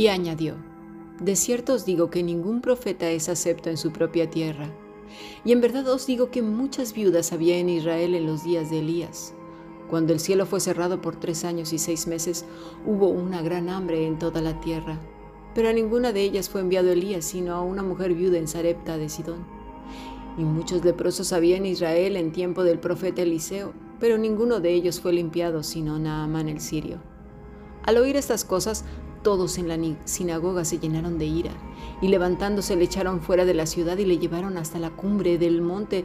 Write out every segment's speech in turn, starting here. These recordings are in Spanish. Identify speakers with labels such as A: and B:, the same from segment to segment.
A: Y añadió, De cierto os digo que ningún profeta es acepto en su propia tierra. Y en verdad os digo que muchas viudas había en Israel en los días de Elías. Cuando el cielo fue cerrado por tres años y seis meses, hubo una gran hambre en toda la tierra. Pero a ninguna de ellas fue enviado Elías, sino a una mujer viuda en Sarepta de Sidón. Y muchos leprosos había en Israel en tiempo del profeta Eliseo, pero ninguno de ellos fue limpiado, sino Naamán el sirio. Al oír estas cosas, todos en la sinagoga se llenaron de ira, y levantándose le echaron fuera de la ciudad y le llevaron hasta la cumbre del monte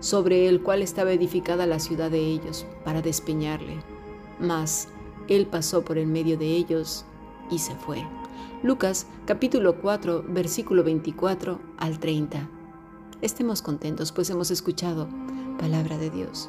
A: sobre el cual estaba edificada la ciudad de ellos, para despeñarle. Mas él pasó por el medio de ellos y se fue. Lucas capítulo 4 versículo 24 al 30. Estemos contentos pues hemos escuchado palabra de Dios.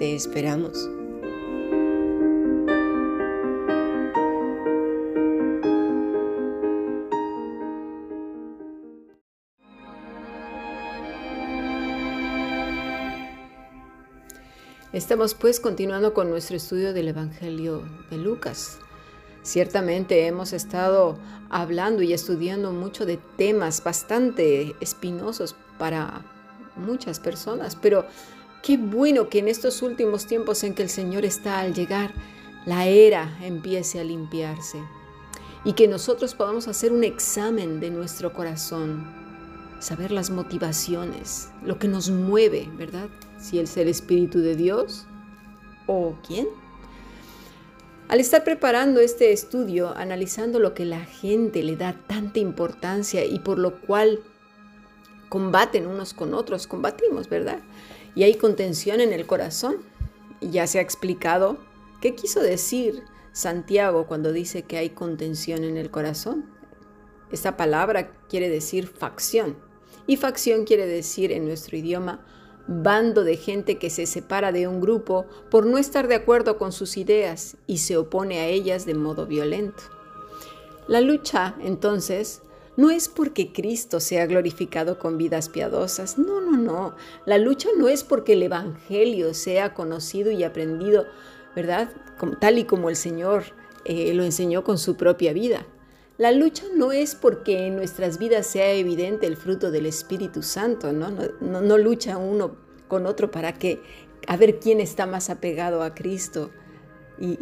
B: Te esperamos.
A: Estamos pues continuando con nuestro estudio del Evangelio de Lucas. Ciertamente hemos estado hablando y estudiando mucho de temas bastante espinosos para muchas personas, pero Qué bueno que en estos últimos tiempos en que el Señor está al llegar, la era empiece a limpiarse y que nosotros podamos hacer un examen de nuestro corazón, saber las motivaciones, lo que nos mueve, ¿verdad? Si es el Espíritu de Dios o quién. Al estar preparando este estudio, analizando lo que la gente le da tanta importancia y por lo cual combaten unos con otros, combatimos, ¿verdad? Y hay contención en el corazón. Ya se ha explicado qué quiso decir Santiago cuando dice que hay contención en el corazón. Esta palabra quiere decir facción y facción quiere decir en nuestro idioma bando de gente que se separa de un grupo por no estar de acuerdo con sus ideas y se opone a ellas de modo violento. La lucha, entonces, no es porque Cristo sea glorificado con vidas piadosas, no, no, no. La lucha no es porque el Evangelio sea conocido y aprendido, ¿verdad? tal y como el Señor eh, lo enseñó con su propia vida. La lucha no es porque en nuestras vidas sea evidente el fruto del Espíritu Santo, ¿no? No, lucha uno con otro para que, a ver quién está más apegado a Cristo y,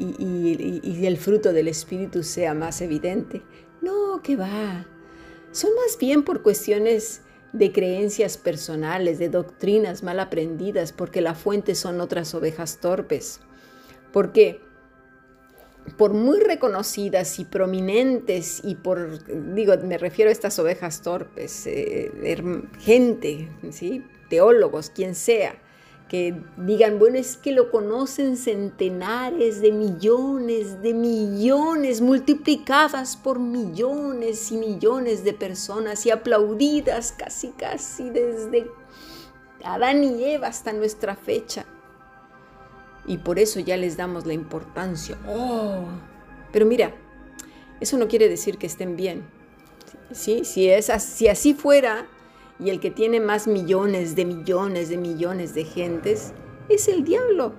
A: y el fruto del Espíritu sea más evidente. No, que va son más bien por cuestiones de creencias personales, de doctrinas mal aprendidas, porque la fuente son otras ovejas torpes. Porque por muy reconocidas y prominentes y por, digo, me refiero a estas ovejas torpes, eh, gente, ¿sí? teólogos, quien sea, que digan, bueno, es que lo conocen centenares de millones, de millones, multiplicadas por millones y millones de personas y aplaudidas casi, casi desde Adán y Eva hasta nuestra fecha. Y por eso ya les damos la importancia. Oh, pero mira, eso no quiere decir que estén bien. ¿Sí? Si, es, si así fuera, y el que tiene más millones de millones de millones de gentes es el diablo.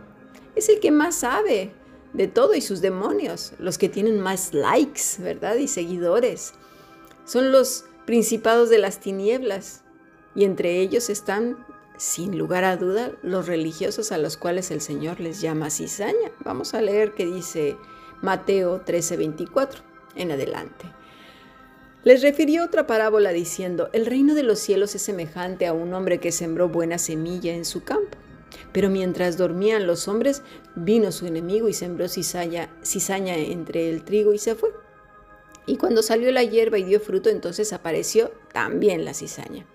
A: Es el que más sabe de todo y sus demonios, los que tienen más likes, ¿verdad? Y seguidores. Son los principados de las tinieblas y entre ellos están, sin lugar a duda, los religiosos a los cuales el Señor les llama cizaña. Vamos a leer qué dice Mateo 13:24 en adelante. Les refirió otra parábola diciendo, el reino de los cielos es semejante a un hombre que sembró buena semilla en su campo. Pero mientras dormían los hombres, vino su enemigo y sembró cizaña, entre el trigo y se fue. Y cuando salió la hierba y dio fruto, entonces apareció también la cizaña.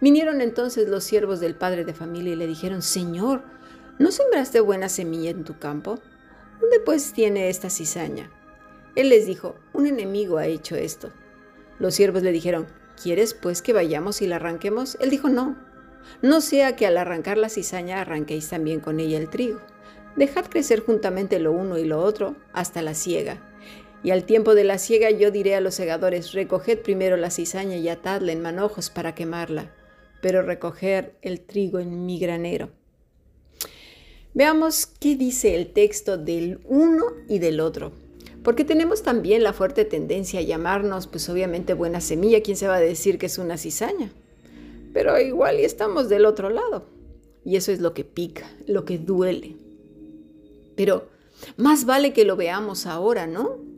A: Vinieron entonces los siervos del padre de familia y le dijeron, Señor, ¿no sembraste buena semilla en tu campo? ¿Dónde pues tiene esta cizaña? Él les dijo, un enemigo ha hecho esto. Los siervos le dijeron, ¿quieres pues que vayamos y la arranquemos? Él dijo, no, no sea que al arrancar la cizaña arranquéis también con ella el trigo. Dejad crecer juntamente lo uno y lo otro hasta la siega. Y al tiempo de la siega yo diré a los segadores, recoged primero la cizaña y atadla en manojos para quemarla, pero recoger el trigo en mi granero. Veamos qué dice el texto del uno y del otro. Porque tenemos también la fuerte tendencia a llamarnos, pues obviamente buena semilla, ¿quién se va a decir que es una cizaña? Pero igual y estamos del otro lado. Y eso es lo que pica, lo que duele. Pero más vale que lo veamos ahora, ¿no?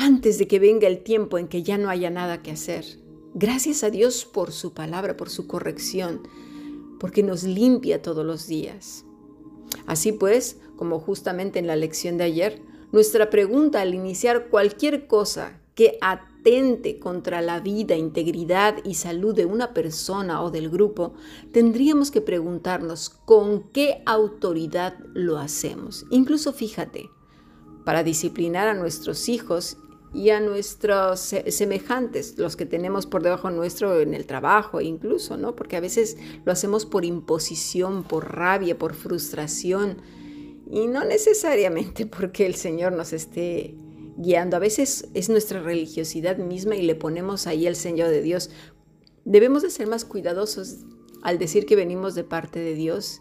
A: antes de que venga el tiempo en que ya no haya nada que hacer. Gracias a Dios por su palabra, por su corrección, porque nos limpia todos los días. Así pues, como justamente en la lección de ayer, nuestra pregunta al iniciar cualquier cosa que atente contra la vida, integridad y salud de una persona o del grupo, tendríamos que preguntarnos con qué autoridad lo hacemos. Incluso fíjate, para disciplinar a nuestros hijos y a nuestros semejantes, los que tenemos por debajo nuestro en el trabajo incluso, ¿no? Porque a veces lo hacemos por imposición, por rabia, por frustración y no necesariamente porque el Señor nos esté guiando. A veces es nuestra religiosidad misma y le ponemos ahí el Señor de Dios. Debemos de ser más cuidadosos al decir que venimos de parte de Dios.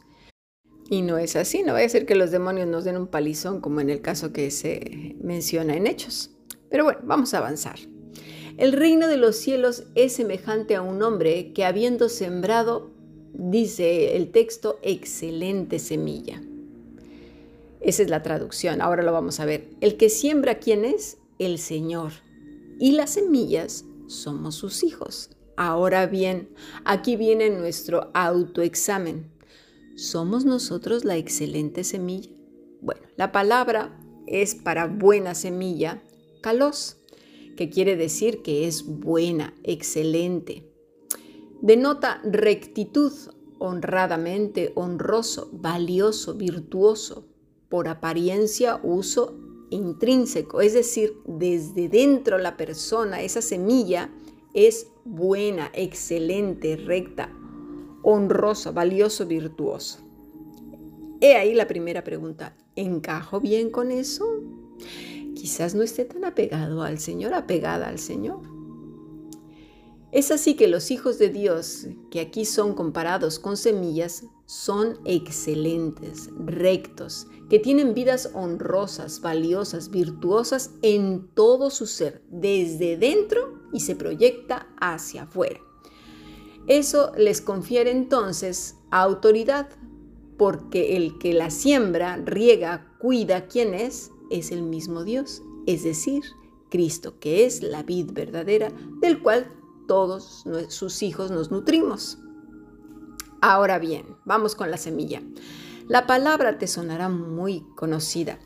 A: Y no es así, no vaya a ser que los demonios nos den un palizón como en el caso que se menciona en Hechos. Pero bueno, vamos a avanzar. El reino de los cielos es semejante a un hombre que habiendo sembrado, dice el texto, excelente semilla. Esa es la traducción, ahora lo vamos a ver. El que siembra, ¿quién es? El Señor. Y las semillas somos sus hijos. Ahora bien, aquí viene nuestro autoexamen. ¿Somos nosotros la excelente semilla? Bueno, la palabra es para buena semilla kalos, que quiere decir que es buena, excelente. Denota rectitud, honradamente, honroso, valioso, virtuoso, por apariencia, uso intrínseco, es decir, desde dentro la persona, esa semilla es buena, excelente, recta, honrosa, valioso, virtuoso. He ahí la primera pregunta, ¿encajo bien con eso? quizás no esté tan apegado al Señor, apegada al Señor. Es así que los hijos de Dios, que aquí son comparados con semillas, son excelentes, rectos, que tienen vidas honrosas, valiosas, virtuosas en todo su ser, desde dentro y se proyecta hacia afuera. Eso les confiere entonces autoridad, porque el que la siembra, riega, cuida quién es, es el mismo Dios, es decir, Cristo, que es la vid verdadera del cual todos sus hijos nos nutrimos. Ahora bien, vamos con la semilla. La palabra te sonará muy conocida.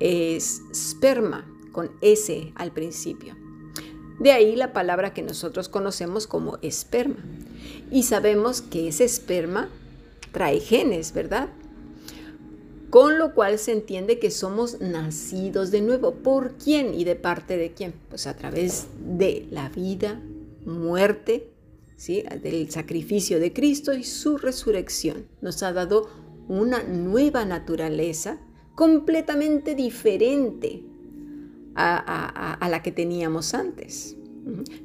A: Es sperma, con S al principio. De ahí la palabra que nosotros conocemos como esperma. Y sabemos que ese esperma trae genes, ¿verdad? con lo cual se entiende que somos nacidos de nuevo. ¿Por quién y de parte de quién? Pues a través de la vida, muerte, del sacrificio de Cristo y su resurrección. Nos ha dado una nueva naturaleza completamente diferente a, la que teníamos antes.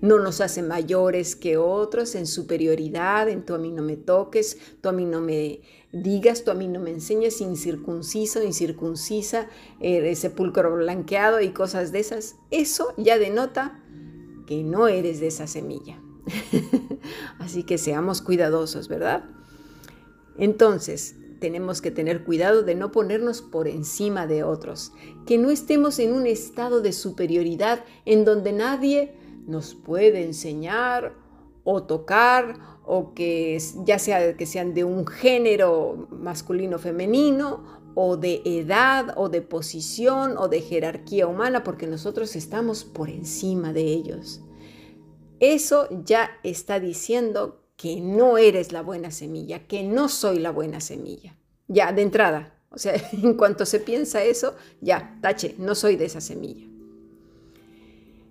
A: No nos hace mayores que otros en superioridad, en tú a mí no me toques, tú a mí no me digas, tú a mí no me enseñes, incircunciso, incircuncisa, eres sepulcro blanqueado y cosas de esas. Eso ya denota que no eres de esa semilla. Así que seamos cuidadosos, ¿verdad? Entonces, tenemos que tener cuidado de no ponernos por encima de otros, que no estemos en un estado de superioridad en donde nadie nos puede enseñar o tocar o que ya sea que sean de un género masculino femenino o de edad o de posición o de jerarquía humana porque nosotros estamos por encima de ellos. Eso ya está diciendo que no eres la buena semilla, que no soy la buena semilla. Ya, de entrada. O sea, en cuanto se piensa eso, ya, tache, no soy de esa semilla.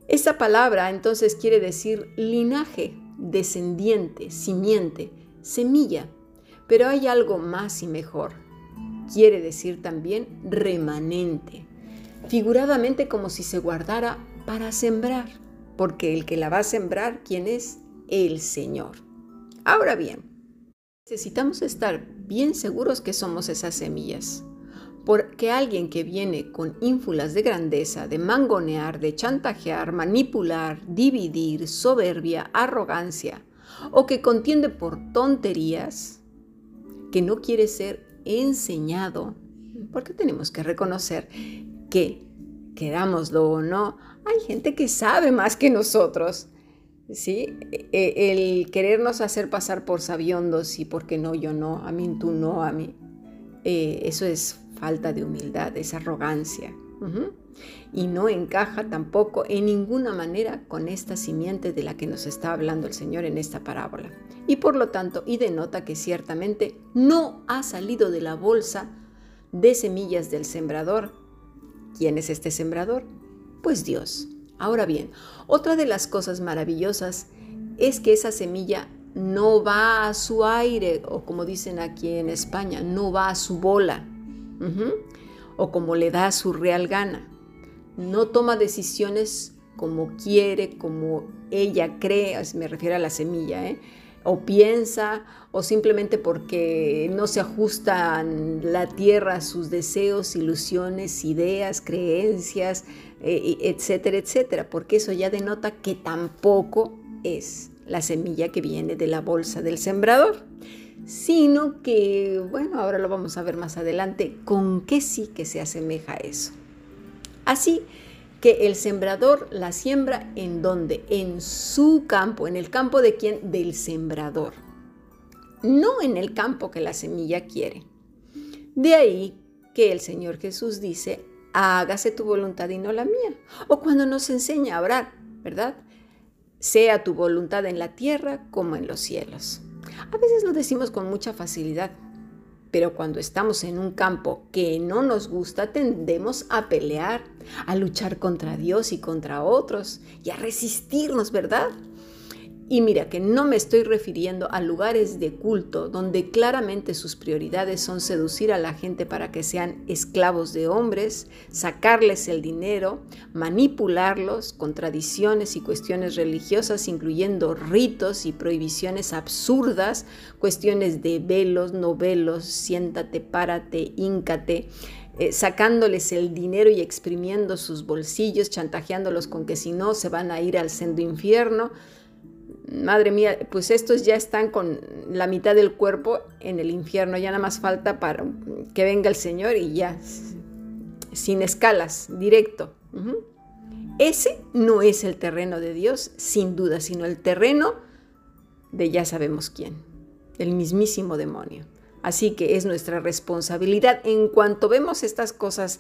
A: Esa palabra entonces quiere decir linaje, descendiente, simiente, semilla. Pero hay algo más y mejor. Quiere decir también remanente, figuradamente como si se guardara para sembrar, porque el que la va a sembrar, ¿quién es? El Señor. Ahora bien, necesitamos estar bien seguros que somos esas semillas, porque alguien que viene con ínfulas de grandeza, de mangonear, de chantajear, manipular, dividir, soberbia, arrogancia, o que contiende por tonterías, que no quiere ser enseñado, porque tenemos que reconocer que, querámoslo o no, hay gente que sabe más que nosotros. ¿sí? E, el querernos hacer pasar por sabiondos y porque no, yo no, a mí tú no, a mí. Eh, eso es falta de humildad, es arrogancia. Y no encaja tampoco en ninguna manera con esta simiente de la que nos está hablando el Señor en esta parábola. Y por lo tanto, y denota que ciertamente no ha salido de la bolsa de semillas del sembrador. ¿Quién es este sembrador? Pues Dios. Ahora bien, otra de las cosas maravillosas es que esa semilla no va a su aire, o como dicen aquí en España, no va a su bola, o como le da su real gana no toma decisiones como quiere, como ella cree, me refiero a la semilla, ¿eh? O piensa, o simplemente porque no se ajustan la tierra a sus deseos, ilusiones, ideas, creencias, eh, etcétera, etcétera, porque eso ya denota que tampoco es la semilla que viene de la bolsa del sembrador, sino que, bueno, ahora lo vamos a ver más adelante, con qué sí que se asemeja a eso. Así que el sembrador la siembra en donde? En su campo, en el campo de quién? Del sembrador. No en el campo que la semilla quiere. De ahí que el Señor Jesús dice, hágase tu voluntad y no la mía. O cuando nos enseña a orar, ¿verdad? Sea tu voluntad en la tierra como en los cielos. A veces lo decimos con mucha facilidad, pero cuando estamos en un campo que no nos gusta, tendemos a pelear, a luchar contra Dios y contra otros y a resistirnos, ¿verdad? Y mira que no me estoy refiriendo a lugares de culto donde claramente sus prioridades son seducir a la gente para que sean esclavos de hombres, sacarles el dinero, manipularlos con tradiciones y cuestiones religiosas, incluyendo ritos y prohibiciones absurdas, cuestiones de velos, no velos, siéntate, párate, híncate. Eh, sacándoles el dinero y exprimiendo sus bolsillos, chantajeándolos con que si no se van a ir al sendo infierno madre mía, pues estos ya están con la mitad del cuerpo en el infierno, ya nada más falta para que venga el Señor y ya, sin escalas, directo. Ese no es el terreno de Dios, sin duda, sino el terreno de ya sabemos quién, el mismísimo demonio. Así que es nuestra responsabilidad en cuanto vemos estas cosas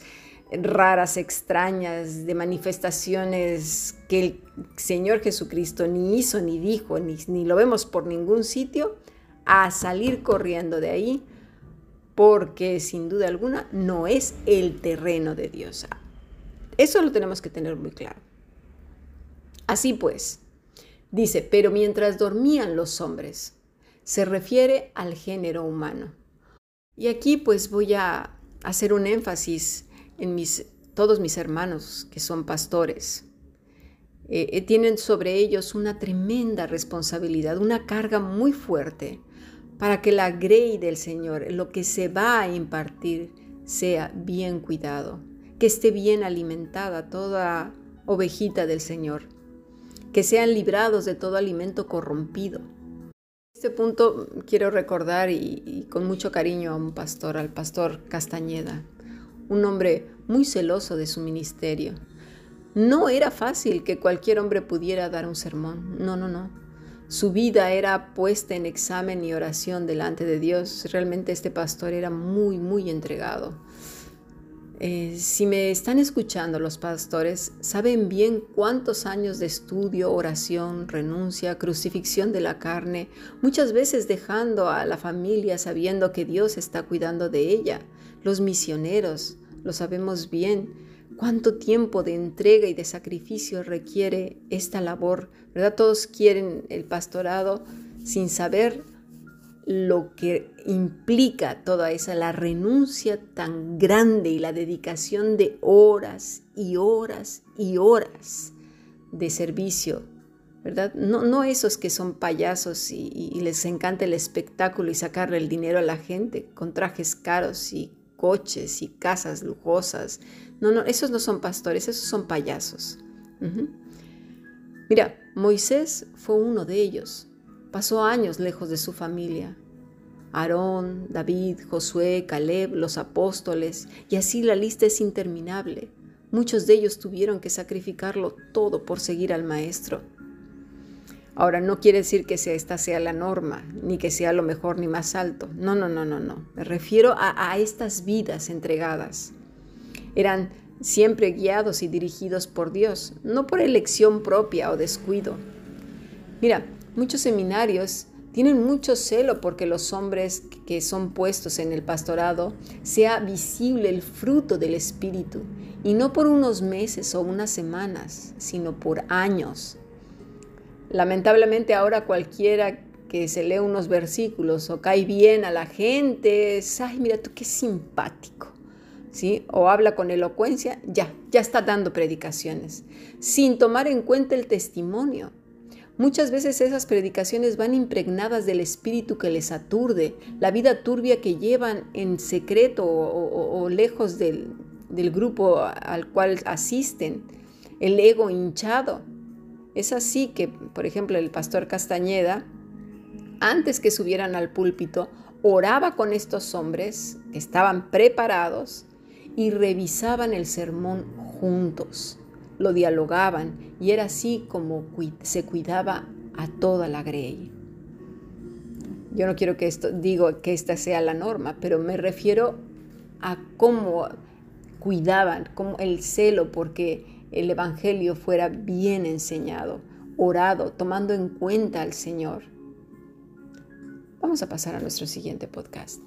A: raras, extrañas, de manifestaciones que el Señor Jesucristo ni hizo, ni dijo, ni, ni lo vemos por ningún sitio, a salir corriendo de ahí, porque sin duda alguna no es el terreno de Dios. Eso lo tenemos que tener muy claro. Así pues, dice, pero mientras dormían los hombres, se refiere al género humano. Y aquí pues voy a hacer un énfasis en mis, todos mis hermanos que son pastores. Eh, eh, tienen sobre ellos una tremenda responsabilidad, una carga muy fuerte para que la grey del Señor, lo que se va a impartir, sea bien cuidado, que esté bien alimentada toda ovejita del Señor, que sean librados de todo alimento corrompido. Este punto quiero recordar y con mucho cariño a un pastor, al pastor Castañeda, un hombre muy celoso de su ministerio. No era fácil que cualquier hombre pudiera dar un sermón, no, no, no. Su vida era puesta en examen y oración delante de Dios. Realmente este pastor era muy, muy entregado. Eh, si me están escuchando los pastores, saben bien cuántos años de estudio, oración, renuncia, crucifixión de la carne, muchas veces dejando a la familia sabiendo que Dios está cuidando de ella. Los misioneros, lo sabemos bien, cuánto tiempo de entrega y de sacrificio requiere esta labor, ¿verdad? Todos quieren el pastorado sin saber lo que implica toda esa, la renuncia tan grande y la dedicación de horas y horas y horas de servicio, ¿verdad? No, no esos que son payasos y, y, les encanta el espectáculo y sacarle el dinero a la gente con trajes caros y coches y casas lujosas. No, no, esos no son pastores, esos son payasos. Mira, Moisés fue uno de ellos. Pasó años lejos de su familia. Aarón, David, Josué, Caleb, los apóstoles, y así la lista es interminable. Muchos de ellos tuvieron que sacrificarlo todo por seguir al Maestro. Ahora, no quiere decir que esta sea la norma, ni que sea lo mejor ni más alto. No, no, no, no, no. Me refiero a, a estas vidas entregadas. Eran siempre guiados y dirigidos por Dios, no por elección propia o descuido. Mira, Muchos seminarios tienen mucho celo porque los hombres que son puestos en el pastorado sea visible el fruto del Espíritu, y no por unos meses o unas semanas, sino por años. Lamentablemente ahora cualquiera que se lee unos versículos o cae bien a la gente, ay, mira tú qué simpático. ¿Sí? O habla con elocuencia, ya, ya está dando predicaciones, sin tomar en cuenta el testimonio Muchas veces esas predicaciones van impregnadas del espíritu que les aturde, la vida turbia que llevan en secreto o, lejos del, del grupo al cual asisten, el ego hinchado. Es así que, por ejemplo, el pastor Castañeda, antes que subieran al púlpito, oraba con estos hombres que estaban preparados y revisaban el sermón juntos lo dialogaban y era así como se cuidaba a toda la grey. Yo no quiero que esto digo que esta sea la norma, pero me refiero a cómo cuidaban, como el celo porque el evangelio fuera bien enseñado, orado, tomando en cuenta al Señor. Vamos a pasar a nuestro siguiente podcast.